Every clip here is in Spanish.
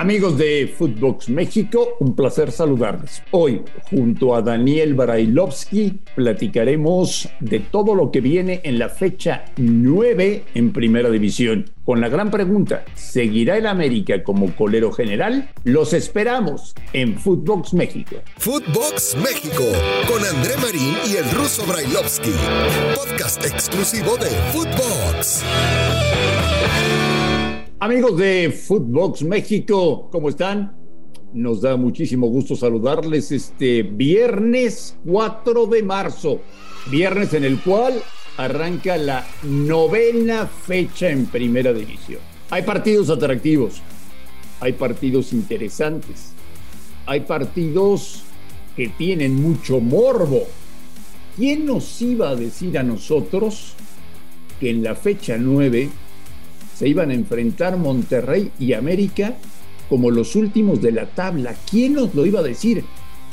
Amigos de Footbox México, un placer saludarles. Hoy, junto a Daniel Barailovsky, platicaremos de todo lo que viene en la fecha 9 en Primera División. Con la gran pregunta, ¿seguirá el América como colero general? Los esperamos en Footbox México. Footbox México, con André Marín y el ruso Brailovsky. Podcast exclusivo de Footbox. Amigos de Footbox México, ¿cómo están? Nos da muchísimo gusto saludarles este viernes 4 de marzo, viernes en el cual arranca la novena fecha en Primera División. Hay partidos atractivos, hay partidos interesantes, hay partidos que tienen mucho morbo. ¿Quién nos iba a decir a nosotros que en la fecha 9 se iban a enfrentar Monterrey y América como los últimos de la tabla. ¿Quién nos lo iba a decir?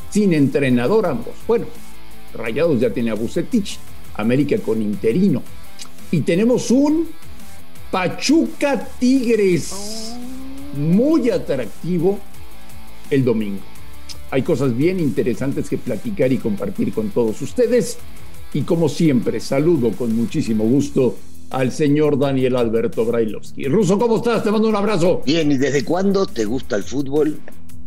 Sin entrenador ambos. Bueno, Rayados ya tiene a Bucetich, América con interino. Y tenemos un Pachuca Tigres muy atractivo el domingo. Hay cosas bien interesantes que platicar y compartir con todos ustedes. Y como siempre, saludo con muchísimo gusto al señor Daniel Alberto Brailovsky. Ruso, ¿cómo estás? Te mando un abrazo. Bien, ¿y desde cuándo te gusta el fútbol?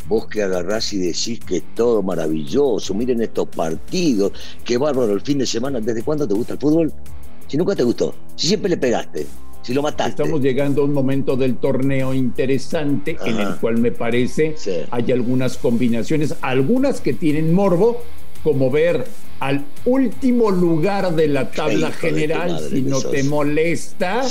Vos que agarrás y decís que es todo maravilloso, miren estos partidos, qué bárbaro el fin de semana. ¿Desde cuándo te gusta el fútbol? Si nunca te gustó, si siempre le pegaste, si lo mataste. Estamos llegando a un momento del torneo interesante en el cual me parece hay algunas combinaciones, algunas que tienen morbo, como ver al último lugar de la tabla general, si no te molesta.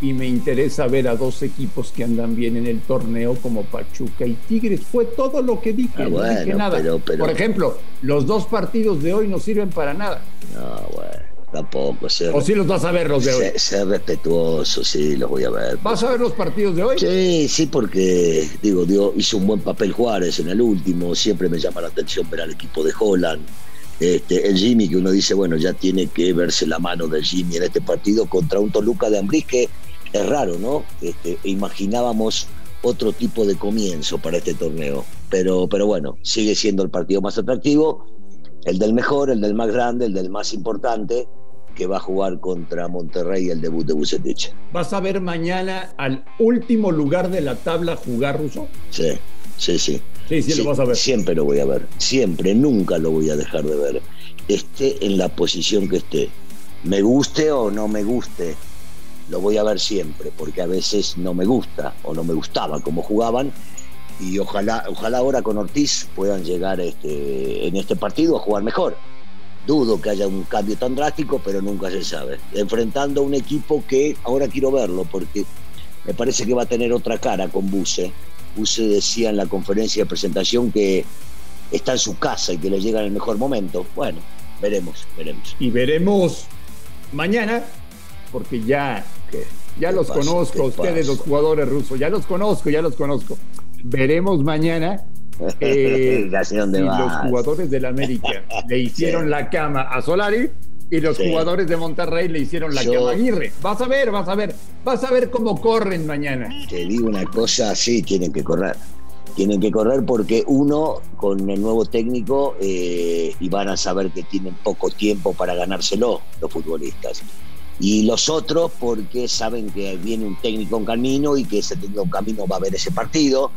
Y me interesa ver a dos equipos que andan bien en el torneo como Pachuca y Tigres. Fue todo lo que dije, no ah, dije nada. Por ejemplo, los dos partidos de hoy no sirven para nada. No, bueno tampoco. ¿O sí los vas a ver los de hoy? Ser, respetuoso, sí, los voy a ver. ¿Vas a ver los partidos de hoy? Sí, sí, porque, digo, dio, hizo un buen papel Juárez en el último, siempre me llama la atención ver al equipo de Holland. Este, el Jimmy, que uno dice, bueno, ya tiene que verse la mano del Jimmy en este partido contra un Toluca de Ambriz que es raro, ¿no? Este, imaginábamos otro tipo de comienzo para este torneo. Pero, pero bueno, sigue siendo el partido más atractivo, el del mejor, el del más grande, el del más importante, que va a jugar contra Monterrey el debut de Bucetich. ¿Vas a ver mañana al último lugar de la tabla jugar ruso? Sí, sí, sí. Sí, sí, lo vas a ver. Siempre lo voy a ver, siempre, nunca lo voy a dejar de ver. Esté en la posición que esté. Me guste o no me guste, lo voy a ver siempre, porque a veces no me gusta o no me gustaba cómo jugaban. Y ojalá, ojalá ahora con Ortiz puedan llegar este, en este partido a jugar mejor. Dudo que haya un cambio tan drástico, pero nunca se sabe. Enfrentando a un equipo que ahora quiero verlo, porque me parece que va a tener otra cara con Buse Buse decía en la conferencia de presentación que está en su casa y que le llega en el mejor momento. Bueno, veremos, veremos. Y veremos mañana, porque ya, ya los conozco, ustedes los jugadores rusos, ya los conozco, ya los conozco. Veremos mañana eh, si los jugadores del América le hicieron la cama a Solari y los jugadores de Monterrey le hicieron la a Aguirre. Vas a ver, vas a ver, vas a ver cómo corren mañana. Te digo una cosa, sí, tienen que correr. Tienen que correr porque uno, con el nuevo técnico, eh, y van a saber que tienen poco tiempo para ganárselo los futbolistas. Y los otros porque saben que viene un técnico en camino y que ese técnico en camino va a ver ese partido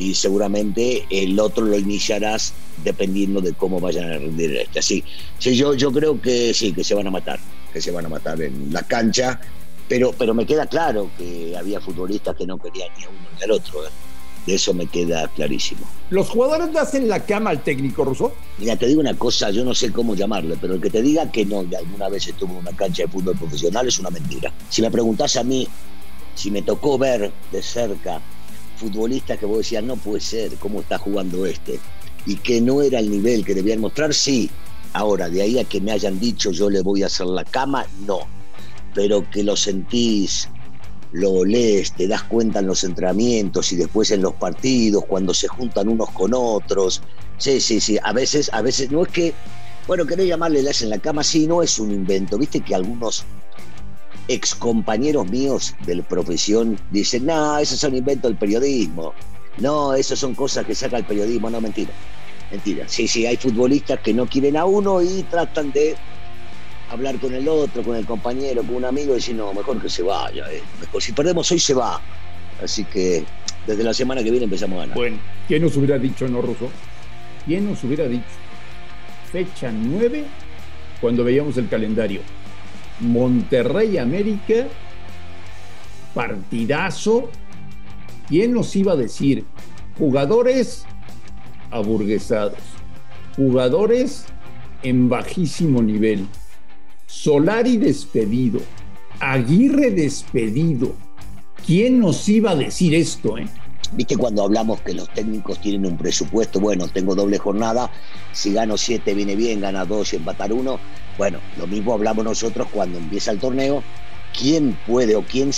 y seguramente el otro lo iniciarás dependiendo de cómo vayan a rendir este. Así, sí, yo, yo creo que sí, que se van a matar, que se van a matar en la cancha, pero, pero me queda claro que había futbolistas que no querían ni a uno ni al otro. ¿eh? De eso me queda clarísimo. ¿Los jugadores le hacen la cama al técnico ruso? Mira, te digo una cosa, yo no sé cómo llamarle, pero el que te diga que no, y alguna vez estuvo en una cancha de fútbol profesional es una mentira. Si me preguntas a mí, si me tocó ver de cerca futbolistas que vos decías, no puede ser, cómo está jugando este, y que no era el nivel que debían mostrar, sí. Ahora, de ahí a que me hayan dicho yo le voy a hacer la cama, no. Pero que lo sentís, lo lees, te das cuenta en los entrenamientos y después en los partidos, cuando se juntan unos con otros. Sí, sí, sí. A veces, a veces no es que, bueno, querés llamarle le hacen la cama, sí, no es un invento. Viste que algunos ex compañeros míos de profesión dicen, no, esos son inventos del periodismo. No, esas son cosas que saca el periodismo. No, mentira. Mentira. Sí, sí, hay futbolistas que no quieren a uno y tratan de hablar con el otro, con el compañero, con un amigo y decir, no, mejor que se vaya. Eh. Mejor, si perdemos hoy se va. Así que desde la semana que viene empezamos a ganar. Bueno, ¿quién nos hubiera dicho, no, Russo? ¿Quién nos hubiera dicho? Fecha 9, cuando veíamos el calendario. Monterrey América, partidazo. ¿Quién nos iba a decir? Jugadores aburguesados, jugadores en bajísimo nivel, Solari despedido, Aguirre despedido. ¿Quién nos iba a decir esto? Eh? Viste cuando hablamos que los técnicos tienen un presupuesto, bueno, tengo doble jornada, si gano siete viene bien, gana dos y empatar uno. Bueno, lo mismo hablamos nosotros cuando empieza el torneo. ¿Quién puede o quién,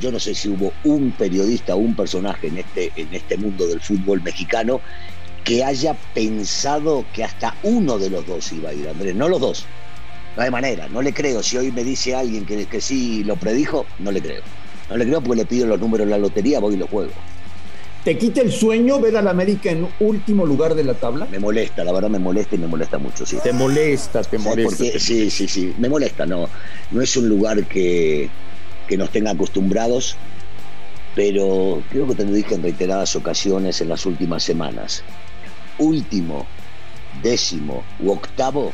yo no sé si hubo un periodista o un personaje en este, en este mundo del fútbol mexicano que haya pensado que hasta uno de los dos iba a ir, Andrés, no los dos. No hay manera, no le creo. Si hoy me dice alguien que, que sí lo predijo, no le creo. No le creo porque le pido los números de la lotería, voy y los juego. ¿Te quita el sueño ver al América en último lugar de la tabla? Me molesta, la verdad me molesta y me molesta mucho, sí. Te molesta, te molesta. sí, sí, sí, me molesta, no. No es un lugar que, que nos tenga acostumbrados, pero creo que te lo dije en reiteradas ocasiones en las últimas semanas. Último, décimo u octavo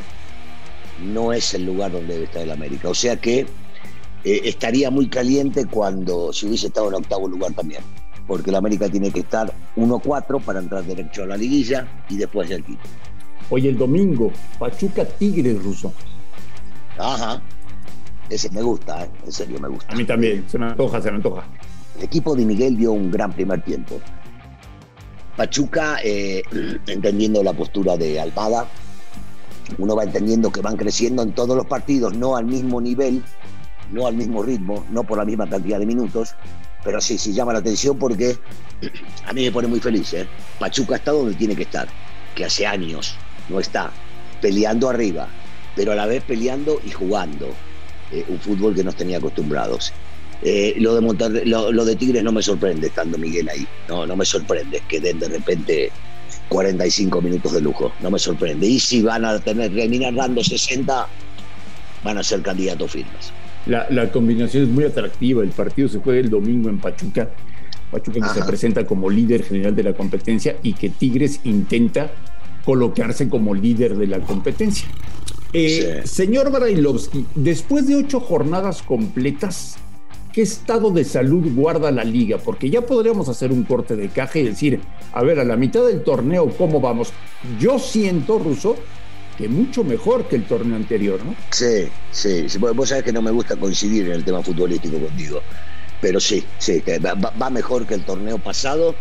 no es el lugar donde debe estar el América. O sea que eh, estaría muy caliente cuando si hubiese estado en octavo lugar también porque la América tiene que estar 1-4 para entrar derecho a la liguilla y después el quito. Hoy el domingo, Pachuca Tigres ruso. Ajá. Ese me gusta, ¿eh? en serio me gusta. A mí también, se me antoja, se me antoja. El equipo de Miguel dio un gran primer tiempo. Pachuca, eh, entendiendo la postura de Almada, uno va entendiendo que van creciendo en todos los partidos, no al mismo nivel, no al mismo ritmo, no por la misma cantidad de minutos, pero sí, sí llama la atención porque a mí me pone muy feliz. ¿eh? Pachuca está donde tiene que estar, que hace años no está, peleando arriba, pero a la vez peleando y jugando. Eh, un fútbol que nos tenía acostumbrados. Eh, lo, de lo, de Tigres no me sorprende estando Miguel ahí. No, no me sorprende que den de repente 45 minutos de lujo. No me sorprende. Y si van a tener, terminar dando 60, van a ser candidatos firmes la, combinación es muy atractiva. El partido se juega el domingo en Pachuca. Pachuca que se presenta como líder general de la competencia y que Tigres intenta colocarse como líder de la competencia. Eh, señor Brailovsky, después de ocho jornadas completas, ¿qué estado de salud guarda la liga? Porque ya podríamos hacer un corte de caja y decir, a ver, a la mitad del torneo, ¿cómo vamos? Yo siento, Russo, que mucho mejor que el torneo anterior, ¿no? Sí, sí, vos sabés que no me gusta coincidir en el tema futbolístico contigo, pero sí, sí, va, mejor que el torneo pasado.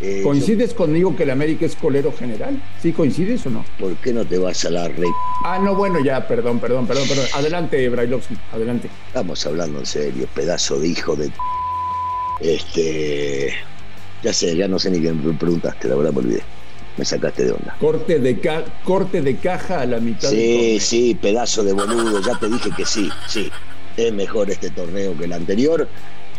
Eh, ¿Coincides conmigo que el América es colero general? ¿Sí coincides o no? ¿Por qué no te vas a la rey? Ah, no, bueno, ya, perdón, perdón, perdón, perdón. Adelante, Brailovsky, adelante. Estamos hablando en serio, pedazo de hijo de... Este... Ya sé, ya no sé ni qué me preguntaste, la verdad me olvidé me sacaste de onda. Corte de, corte de caja a la mitad. Sí, sí, pedazo de boludo, ya te dije que sí, sí. Es mejor este torneo que el anterior.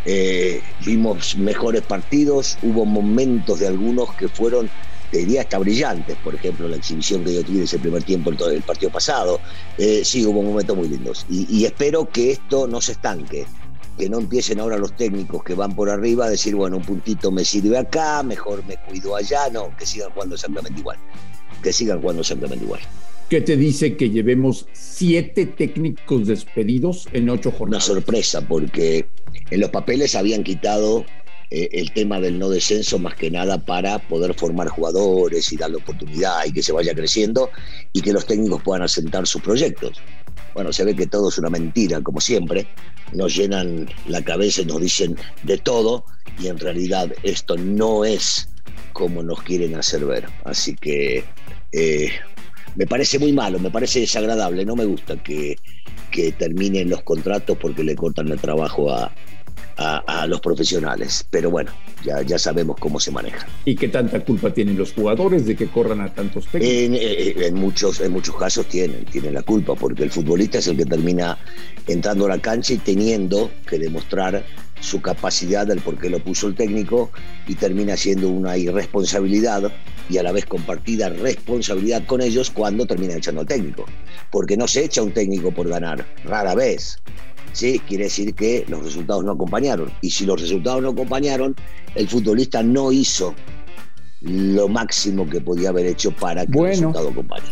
Eh, vimos mejores partidos, hubo momentos de algunos que fueron, te diría, hasta brillantes. Por ejemplo, la exhibición que dio Tigres el primer tiempo el, partido pasado. Eh, sí, hubo momentos muy lindos. y espero que esto no se estanque que no empiecen ahora los técnicos que van por arriba a decir, bueno, un puntito me sirve acá, mejor me cuido allá, no, que sigan jugando exactamente igual, que sigan jugando exactamente igual. ¿Qué te dice que llevemos siete técnicos despedidos en ocho jornadas? Una sorpresa, porque en los papeles habían quitado eh, el tema del no descenso más que nada para poder formar jugadores y darle oportunidad y que se vaya creciendo y que los técnicos puedan asentar sus proyectos. Bueno, se ve que todo es una mentira, como siempre. Nos llenan la cabeza y nos dicen de todo y en realidad esto no es como nos quieren hacer ver. Así que eh, me parece muy malo, me parece desagradable. No me gusta que, terminen los contratos porque le cortan el trabajo a, a, los profesionales. Pero bueno, ya, ya sabemos cómo se maneja. ¿Y qué tanta culpa tienen los jugadores de que corran a tantos técnicos? En, en, muchos, en muchos casos tienen, tienen la culpa, porque el futbolista es el que termina entrando a la cancha y teniendo que demostrar su capacidad del por qué lo puso el técnico y termina siendo una irresponsabilidad y a la vez compartida responsabilidad con ellos cuando termina echando al técnico. Porque no se echa un técnico por ganar, rara vez. ¿Sí? Quiere decir que los resultados no acompañaron. Y si los resultados no acompañaron, el futbolista no hizo lo máximo que podía haber hecho para que el resultado acompañe.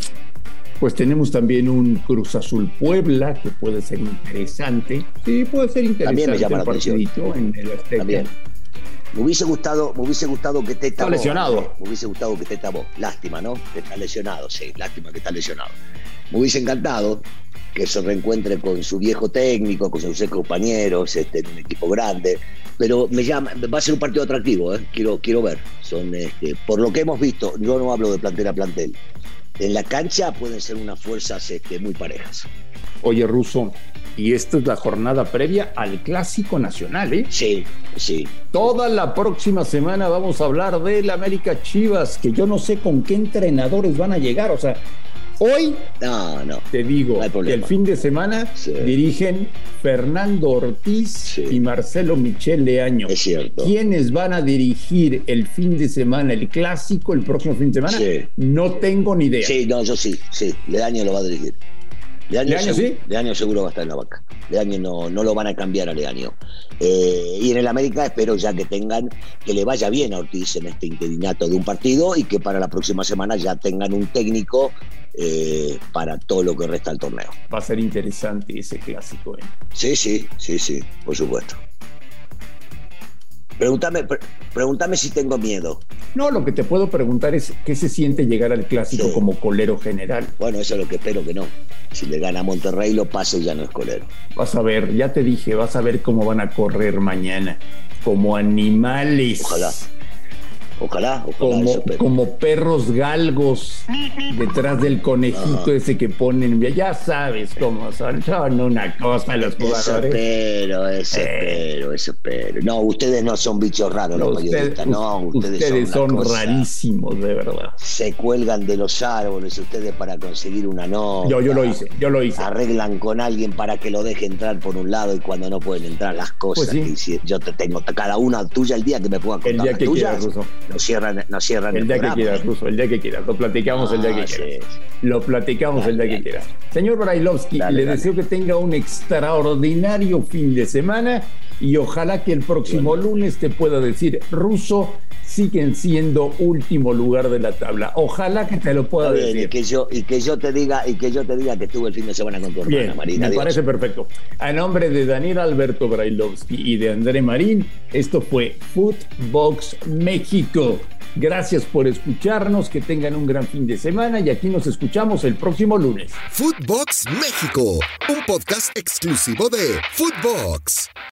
Pues tenemos también un Cruz Azul Puebla que puede ser interesante. Sí, puede ser interesante. También me llama la atención. En el También. Me hubiese gustado, me hubiese gustado que esté Está lesionado. Me hubiese gustado que esté. Lástima, ¿no? Que está lesionado, sí, lástima que está lesionado. Me hubiese encantado que se reencuentre con su viejo técnico, con sus compañeros, este, en un equipo grande. Pero me llama, va a ser un partido atractivo, ¿eh? quiero, quiero ver. Son, este, por lo que hemos visto, yo no hablo de plantel a plantel, en la cancha pueden ser unas fuerzas este, muy parejas. Oye, Russo, y esta es la jornada previa al Clásico Nacional, ¿eh? Sí, sí. Toda la próxima semana vamos a hablar del América Chivas, que yo no sé con qué entrenadores van a llegar, o sea, Hoy no, no, te digo que el fin de semana dirigen Fernando Ortiz y Marcelo Michel Leaño. Es cierto. ¿Quiénes van a dirigir el fin de semana, el clásico, el próximo fin de semana? No tengo ni idea. Sí, no, yo sí, sí. Leaño lo va a dirigir. Leaño, año sí? año seguro va a estar en la banca. Leaño no, no lo van a cambiar a Leaño. Eh, y en el América espero ya que tengan, que le vaya bien a Ortiz en este interinato de un partido y que para la próxima semana ya tengan un técnico eh, para todo lo que resta del torneo. Va a ser interesante ese clásico. ¿eh? Sí, sí, sí, sí, por supuesto. Pregúntame, pregúntame si tengo miedo. No, lo que te puedo preguntar es qué se siente llegar al clásico como colero general. Bueno, eso es lo que espero que no. Si le gana a Monterrey, lo pase ya no es colero. Vas a ver, ya te dije, vas a ver cómo van a correr mañana. Como animales. Ojalá. Ojalá, como, como perros galgos detrás del conejito ese que ponen. Ya sabes cómo son. Son una cosa los jugadores. Eso pero, eso pero, eso pero. No, ustedes no son bichos raros los periodistas. No, ustedes, son, rarísimos, de verdad. Se cuelgan de los árboles ustedes para conseguir una nota. Yo, yo lo hice, yo lo hice. Arreglan con alguien para que lo deje entrar por un lado y cuando no pueden entrar las cosas. Pues yo te tengo cada una tuya el día que me pueda contar. El día que quieras, no cierran, no cierran el, día que quieras, Ruso, el día que quieras. Lo platicamos el día que ah, quieras. Lo platicamos el día que quieras. Señor Brailovsky, le deseo que tenga un extraordinario fin de semana y ojalá que el próximo lunes te pueda decir, Ruso, siguen siendo último lugar de la tabla. Ojalá que te lo pueda decir. Y que yo, y que yo te diga, y que yo te diga que estuve el fin de semana con tu hermana Marina. Me parece perfecto. A nombre de Daniel Alberto Brailovsky y de André Marín, esto fue Footbox México. Gracias por escucharnos, que tengan un gran fin de semana y aquí nos escuchamos el próximo lunes. Footbox México, un podcast exclusivo de Footbox.